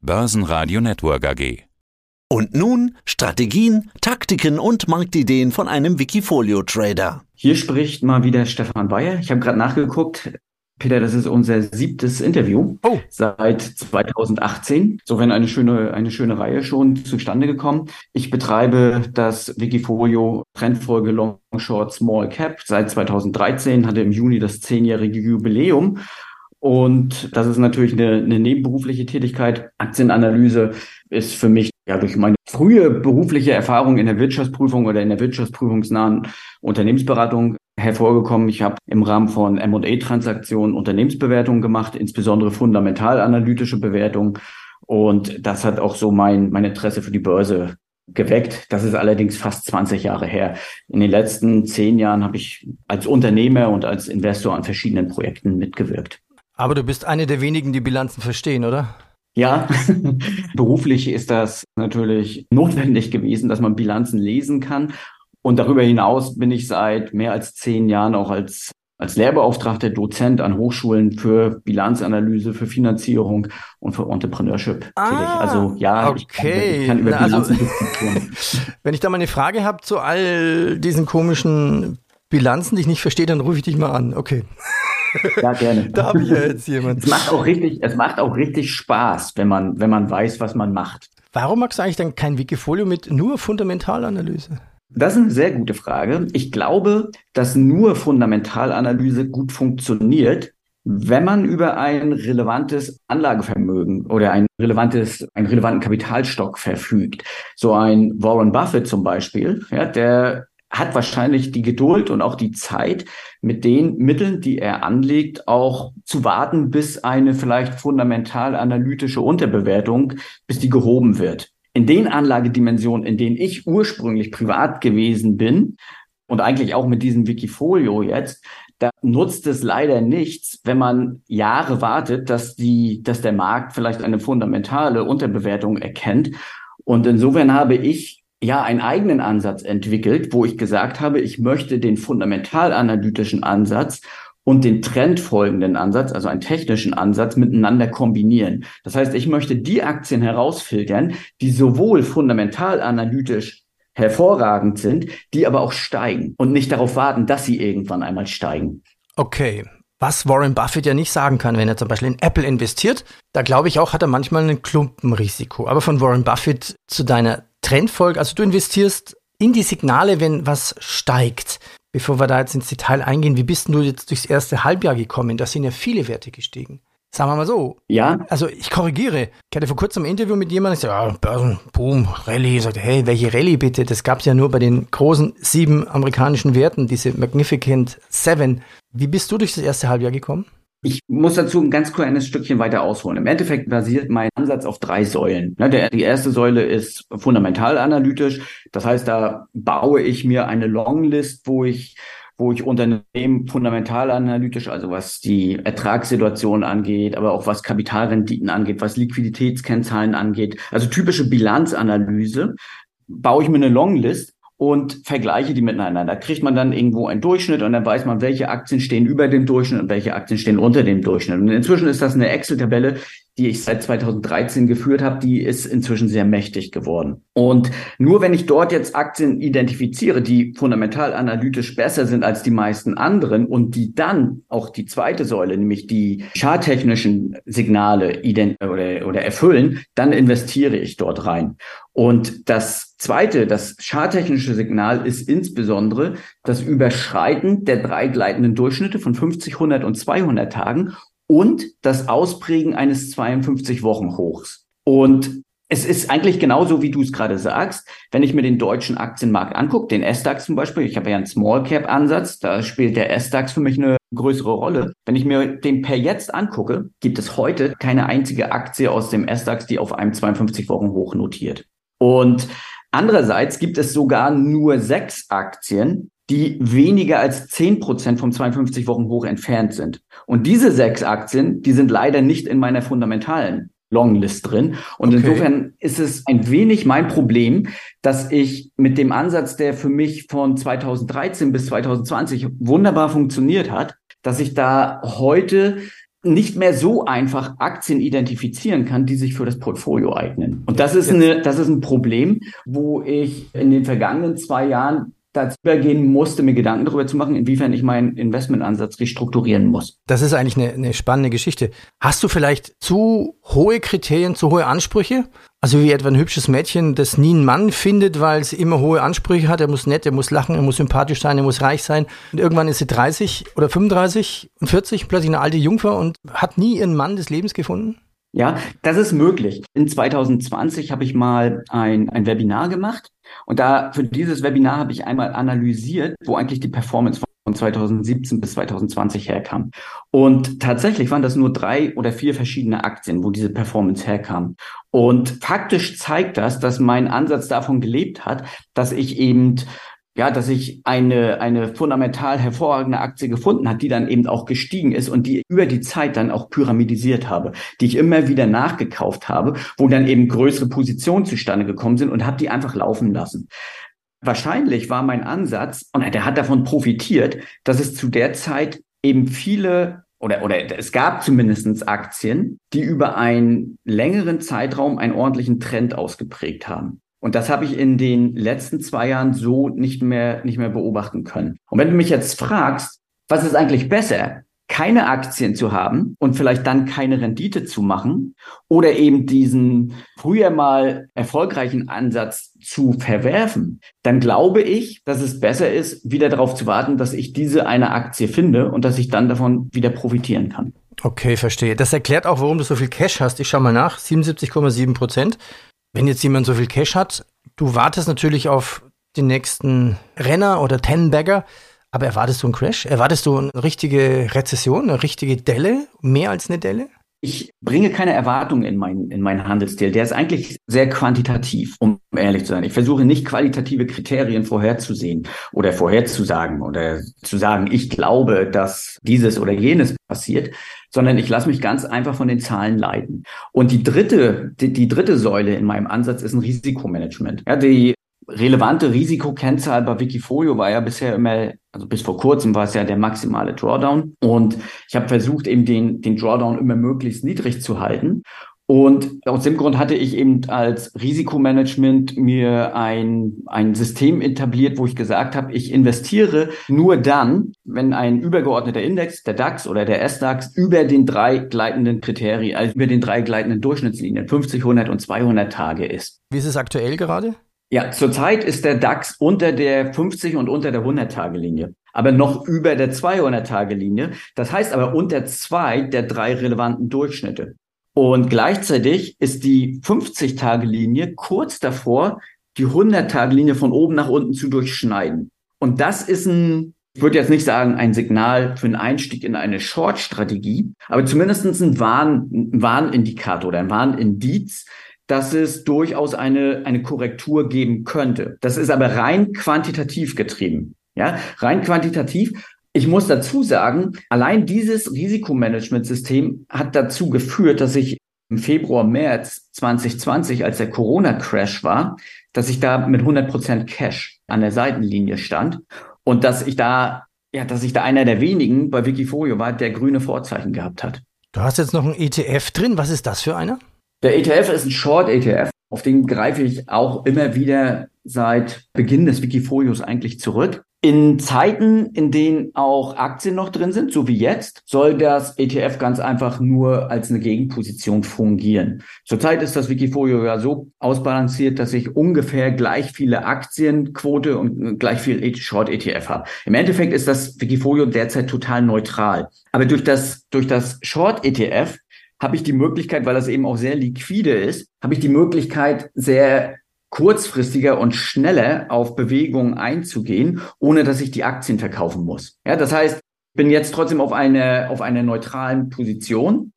Börsenradio Network AG. Und nun Strategien, Taktiken und Marktideen von einem Wikifolio-Trader. Hier spricht mal wieder Stefan Bayer. Ich habe gerade nachgeguckt. Peter, das ist unser siebtes Interview Oh. seit 2018. Insofern eine schöne, eine schöne Reihe schon zustande gekommen. Ich betreibe das Wikifolio Trendfolge Long Short Small Cap seit 2013, hatte im Juni das zehnjährige Jubiläum. Und das ist natürlich eine, eine nebenberufliche Tätigkeit. Aktienanalyse ist für mich ja durch meine frühe berufliche Erfahrung in der Wirtschaftsprüfung oder in der wirtschaftsprüfungsnahen Unternehmensberatung hervorgekommen. Ich habe im Rahmen von M&A-Transaktionen Unternehmensbewertungen gemacht, insbesondere fundamentalanalytische Bewertungen. Und das hat auch so mein, mein Interesse für die Börse geweckt. Das ist allerdings fast 20 Jahre her. In den letzten zehn Jahren habe ich als Unternehmer und als Investor an verschiedenen Projekten mitgewirkt. Aber du bist eine der wenigen, die Bilanzen verstehen, oder? Ja, beruflich ist das natürlich notwendig gewesen, dass man Bilanzen lesen kann. Und darüber hinaus bin ich seit mehr als zehn Jahren auch als, als Lehrbeauftragter Dozent an Hochschulen für Bilanzanalyse, für Finanzierung und für Entrepreneurship tätig. Also ja, ich kann, okay. ich kann über Na, also- Bilanzen diskutieren. Wenn ich da mal eine Frage habe zu all diesen komischen Bilanzen, die ich nicht verstehe, dann rufe ich dich mal an. Okay. Ja, gerne. Da habe ich ja jetzt jemanden. Es macht auch richtig, es macht auch richtig Spaß, wenn man, wenn man weiß, was man macht. Warum magst du eigentlich dann kein Wikifolio mit nur Fundamentalanalyse? Das ist eine sehr gute Frage. Ich glaube, dass nur Fundamentalanalyse gut funktioniert, wenn man über ein relevantes Anlagevermögen oder ein relevantes, einen relevanten Kapitalstock verfügt. So ein Warren Buffett zum Beispiel, ja, der hat wahrscheinlich die Geduld und auch die Zeit, mit den Mitteln, die er anlegt, auch zu warten, bis eine vielleicht fundamental analytische Unterbewertung, bis die gehoben wird. In den Anlagedimensionen, in denen ich ursprünglich privat gewesen bin und eigentlich auch mit diesem Wikifolio jetzt, da nutzt es leider nichts, wenn man Jahre wartet, dass die, dass der Markt vielleicht eine fundamentale Unterbewertung erkennt. Und insofern habe ich ja einen eigenen Ansatz entwickelt, wo ich gesagt habe, ich möchte den fundamentalanalytischen Ansatz und den trendfolgenden Ansatz, also einen technischen Ansatz, miteinander kombinieren. Das heißt, ich möchte die Aktien herausfiltern, die sowohl fundamental analytisch hervorragend sind, die aber auch steigen und nicht darauf warten, dass sie irgendwann einmal steigen. Okay. Was Warren Buffett ja nicht sagen kann, wenn er zum Beispiel in Apple investiert, da glaube ich auch, hat er manchmal ein Klumpenrisiko. Aber von Warren Buffett zu deiner Trendfolge, also du investierst in die Signale, wenn was steigt. Bevor wir da jetzt ins Detail eingehen, wie bist du jetzt durchs erste Halbjahr gekommen? Da sind ja viele Werte gestiegen. Sagen wir mal so. Ja, Also ich korrigiere. Ich hatte vor kurzem ein Interview mit jemandem, der sagt, ja, Börsen, Boom, Rallye. Ich sagte, hey, welche Rallye bitte? Das gab es ja nur bei den großen sieben amerikanischen Werten, diese Magnificent Seven. Wie bist du durch das erste Halbjahr gekommen? Ich muss dazu ein ganz kleines Stückchen weiter ausholen. Im Endeffekt basiert mein Ansatz auf drei Säulen. Ne, die erste Säule ist fundamentalanalytisch. Das heißt, da baue ich mir eine Longlist, wo ich wo ich Unternehmen fundamentalanalytisch, also was die Ertragssituation angeht, aber auch was Kapitalrenditen angeht, was Liquiditätskennzahlen angeht, also typische Bilanzanalyse, baue ich mir eine Longlist und vergleiche die miteinander. Da kriegt man dann irgendwo einen Durchschnitt und dann weiß man, welche Aktien stehen über dem Durchschnitt und welche Aktien stehen unter dem Durchschnitt. Und inzwischen ist das eine Excel-Tabelle, die ich seit 2013 geführt habe, die ist inzwischen sehr mächtig geworden. Und nur wenn ich dort jetzt Aktien identifiziere, die fundamental analytisch besser sind als die meisten anderen und die dann auch die zweite Säule, nämlich die charttechnischen Signale oder, oder erfüllen, dann investiere ich dort rein. Und das zweite, das charttechnische Signal ist insbesondere das Überschreiten der drei gleitenden Durchschnitte von 50, 100 und 200 Tagen und das Ausprägen eines 52-Wochen-Hochs. Und es ist eigentlich genauso, wie du es gerade sagst. Wenn ich mir den deutschen Aktienmarkt angucke, den S-DAX zum Beispiel, ich habe ja einen Small-Cap-Ansatz, da spielt der S-DAX für mich eine größere Rolle. Wenn ich mir den per jetzt angucke, gibt es heute keine einzige Aktie aus dem S-DAX, die auf einem 52-Wochen-Hoch notiert. Und andererseits gibt es sogar nur sechs Aktien, die weniger als zehn Prozent vom 52-Wochen-Hoch entfernt sind. Und diese sechs Aktien, die sind leider nicht in meiner fundamentalen Longlist drin. Und Okay. insofern ist es ein wenig mein Problem, dass ich mit dem Ansatz, der für mich von 2013 bis 2020 wunderbar funktioniert hat, dass ich da heute nicht mehr so einfach Aktien identifizieren kann, die sich für das Portfolio eignen. Und das ist eine, das ist ein Problem, wo ich in den vergangenen zwei Jahren dazu übergehen musste, mir Gedanken darüber zu machen, inwiefern ich meinen Investmentansatz restrukturieren muss. Das ist eigentlich eine, eine spannende Geschichte. Hast du vielleicht zu hohe Kriterien, zu hohe Ansprüche? Also wie etwa ein hübsches Mädchen, das nie einen Mann findet, weil es immer hohe Ansprüche hat. Er muss nett, er muss lachen, er muss sympathisch sein, er muss reich sein. Und irgendwann ist sie 30 oder 35 und 40, plötzlich eine alte Jungfer und hat nie ihren Mann des Lebens gefunden? Ja, das ist möglich. In 2020 habe ich mal ein, ein Webinar gemacht und da für dieses Webinar habe ich einmal analysiert, wo eigentlich die Performance von 2017 bis 2020 herkam. Und tatsächlich waren das nur drei oder vier verschiedene Aktien, wo diese Performance herkam. Und faktisch zeigt das, dass mein Ansatz davon gelebt hat, dass ich eben ja, dass ich eine, eine fundamental hervorragende Aktie gefunden hat, die dann eben auch gestiegen ist und die über die Zeit dann auch pyramidisiert habe, die ich immer wieder nachgekauft habe, wo dann eben größere Positionen zustande gekommen sind und habe die einfach laufen lassen. Wahrscheinlich war mein Ansatz, und der hat davon profitiert, dass es zu der Zeit eben viele oder, oder es gab zumindestens Aktien, die über einen längeren Zeitraum einen ordentlichen Trend ausgeprägt haben. Und das habe ich in den letzten zwei Jahren so nicht mehr, nicht mehr beobachten können. Und wenn du mich jetzt fragst, was ist eigentlich besser? Keine Aktien zu haben und vielleicht dann keine Rendite zu machen oder eben diesen früher mal erfolgreichen Ansatz zu verwerfen, dann glaube ich, dass es besser ist, wieder darauf zu warten, dass ich diese eine Aktie finde und dass ich dann davon wieder profitieren kann. Okay, verstehe. Das erklärt auch, warum du so viel Cash hast. Ich schaue mal nach. 77,7 Prozent. Wenn jetzt jemand so viel Cash hat, du wartest natürlich auf den nächsten Renner oder Ten-Bagger, aber erwartest du einen Crash? Erwartest du eine richtige Rezession, eine richtige Delle, mehr als eine Delle? Ich bringe keine Erwartungen in meinen, in meinen Handelsstil. Der ist eigentlich sehr quantitativ, um ehrlich zu sein. Ich versuche nicht qualitative Kriterien vorherzusehen oder vorherzusagen oder zu sagen, ich glaube, dass dieses oder jenes passiert, sondern ich lasse mich ganz einfach von den Zahlen leiten. Und die dritte, die, die dritte Säule in meinem Ansatz ist ein Risikomanagement. Ja, die relevante Risikokennzahl bei Wikifolio war ja bisher immer, also bis vor kurzem war es ja der maximale Drawdown. Und ich habe versucht, eben den, den Drawdown immer möglichst niedrig zu halten. Und aus dem Grund hatte ich eben als Risikomanagement mir ein, ein System etabliert, wo ich gesagt habe, ich investiere nur dann, wenn ein übergeordneter Index, der DAX oder der SDAX, über den drei gleitenden Kriterien, also über den drei gleitenden Durchschnittslinien, 50, 100 und 200 Tage ist. Wie ist es aktuell gerade? Ja, zurzeit ist der DAX unter der 50 und unter der 100-Tage-Linie, aber noch über der 200-Tage-Linie. Das heißt aber unter zwei der drei relevanten Durchschnitte. Und gleichzeitig ist die 50-Tage-Linie kurz davor, die 100-Tage-Linie von oben nach unten zu durchschneiden. Und das ist ein, ich würde jetzt nicht sagen, ein Signal für einen Einstieg in eine Short-Strategie, aber zumindest ein, Warn, ein Warnindikator oder ein Warnindiz, dass es durchaus eine, eine Korrektur geben könnte. Das ist aber rein quantitativ getrieben. Ja, rein quantitativ. Ich muss dazu sagen, allein dieses Risikomanagementsystem hat dazu geführt, dass ich im Februar, März 2020, als der Corona-Crash war, dass ich da mit 100 Prozent Cash an der Seitenlinie stand und dass ich da, ja, dass ich da einer der wenigen bei Wikifolio war, der grüne Vorzeichen gehabt hat. Du hast jetzt noch ein ETF drin. Was ist das für einer? Der ETF ist ein Short-ETF. Auf den greife ich auch immer wieder seit Beginn des Wikifolios eigentlich zurück. In Zeiten, in denen auch Aktien noch drin sind, so wie jetzt, soll das ETF ganz einfach nur als eine Gegenposition fungieren. Zurzeit ist das Wikifolio ja so ausbalanciert, dass ich ungefähr gleich viele Aktienquote und gleich viel Short ETF habe. Im Endeffekt ist das Wikifolio derzeit total neutral. Aber durch das, durch das Short ETF habe ich die Möglichkeit, weil das eben auch sehr liquide ist, habe ich die Möglichkeit, sehr kurzfristiger und schneller auf Bewegungen einzugehen, ohne dass ich die Aktien verkaufen muss. Ja, das heißt, ich bin jetzt trotzdem auf einer auf einer neutralen Position,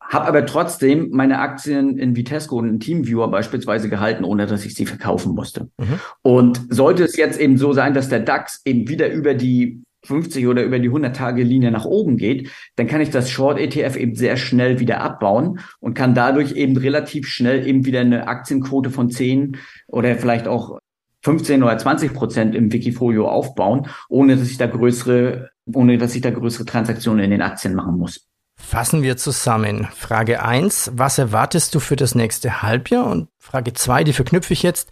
habe aber trotzdem meine Aktien in Vitesco und in Teamviewer beispielsweise gehalten, ohne dass ich sie verkaufen musste. Mhm. Und sollte es jetzt eben so sein, dass der DAX eben wieder über die 50 oder über die 100-Tage-Linie nach oben geht, dann kann ich das Short-ETF eben sehr schnell wieder abbauen und kann dadurch eben relativ schnell eben wieder eine Aktienquote von 10 oder vielleicht auch 15 oder 20 Prozent im Wikifolio aufbauen, ohne dass ich da größere, ohne dass ich da größere Transaktionen in den Aktien machen muss. Fassen wir zusammen. Frage 1, was erwartest du für das nächste Halbjahr? Und Frage 2, die verknüpfe ich jetzt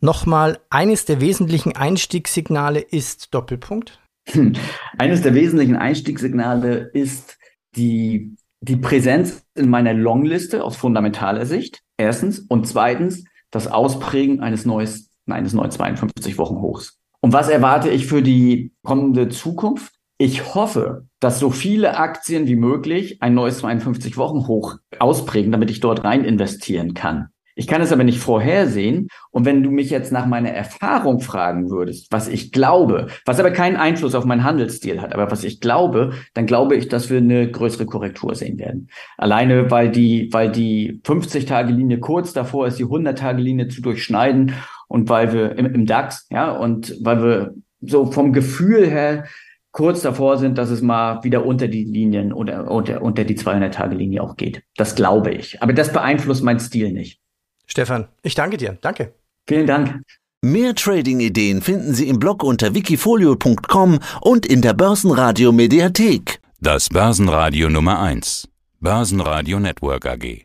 nochmal. Eines der wesentlichen Einstiegssignale ist Doppelpunkt. Eines der wesentlichen Einstiegssignale ist die, die Präsenz in meiner Longliste aus fundamentaler Sicht. Erstens. Und zweitens, das Ausprägen eines neues, eines neuen 52 Wochen Hochs. Und was erwarte ich für die kommende Zukunft? Ich hoffe, dass so viele Aktien wie möglich ein neues 52 Wochen Hoch ausprägen, damit ich dort rein investieren kann. Ich kann es aber nicht vorhersehen. Und wenn du mich jetzt nach meiner Erfahrung fragen würdest, was ich glaube, was aber keinen Einfluss auf meinen Handelsstil hat, aber was ich glaube, dann glaube ich, dass wir eine größere Korrektur sehen werden. Alleine, weil die, weil die 50-Tage-Linie kurz davor ist, die 100-Tage-Linie zu durchschneiden und weil wir im, im DAX, ja, und weil wir so vom Gefühl her kurz davor sind, dass es mal wieder unter die Linien oder unter, unter die 200-Tage-Linie auch geht. Das glaube ich. Aber das beeinflusst meinen Stil nicht. Stefan, ich danke dir. Danke. Vielen Dank. Mehr Trading-Ideen finden Sie im Blog unter wikifolio.com und in der Börsenradio Mediathek. Das Börsenradio Nummer 1. Börsenradio Network AG.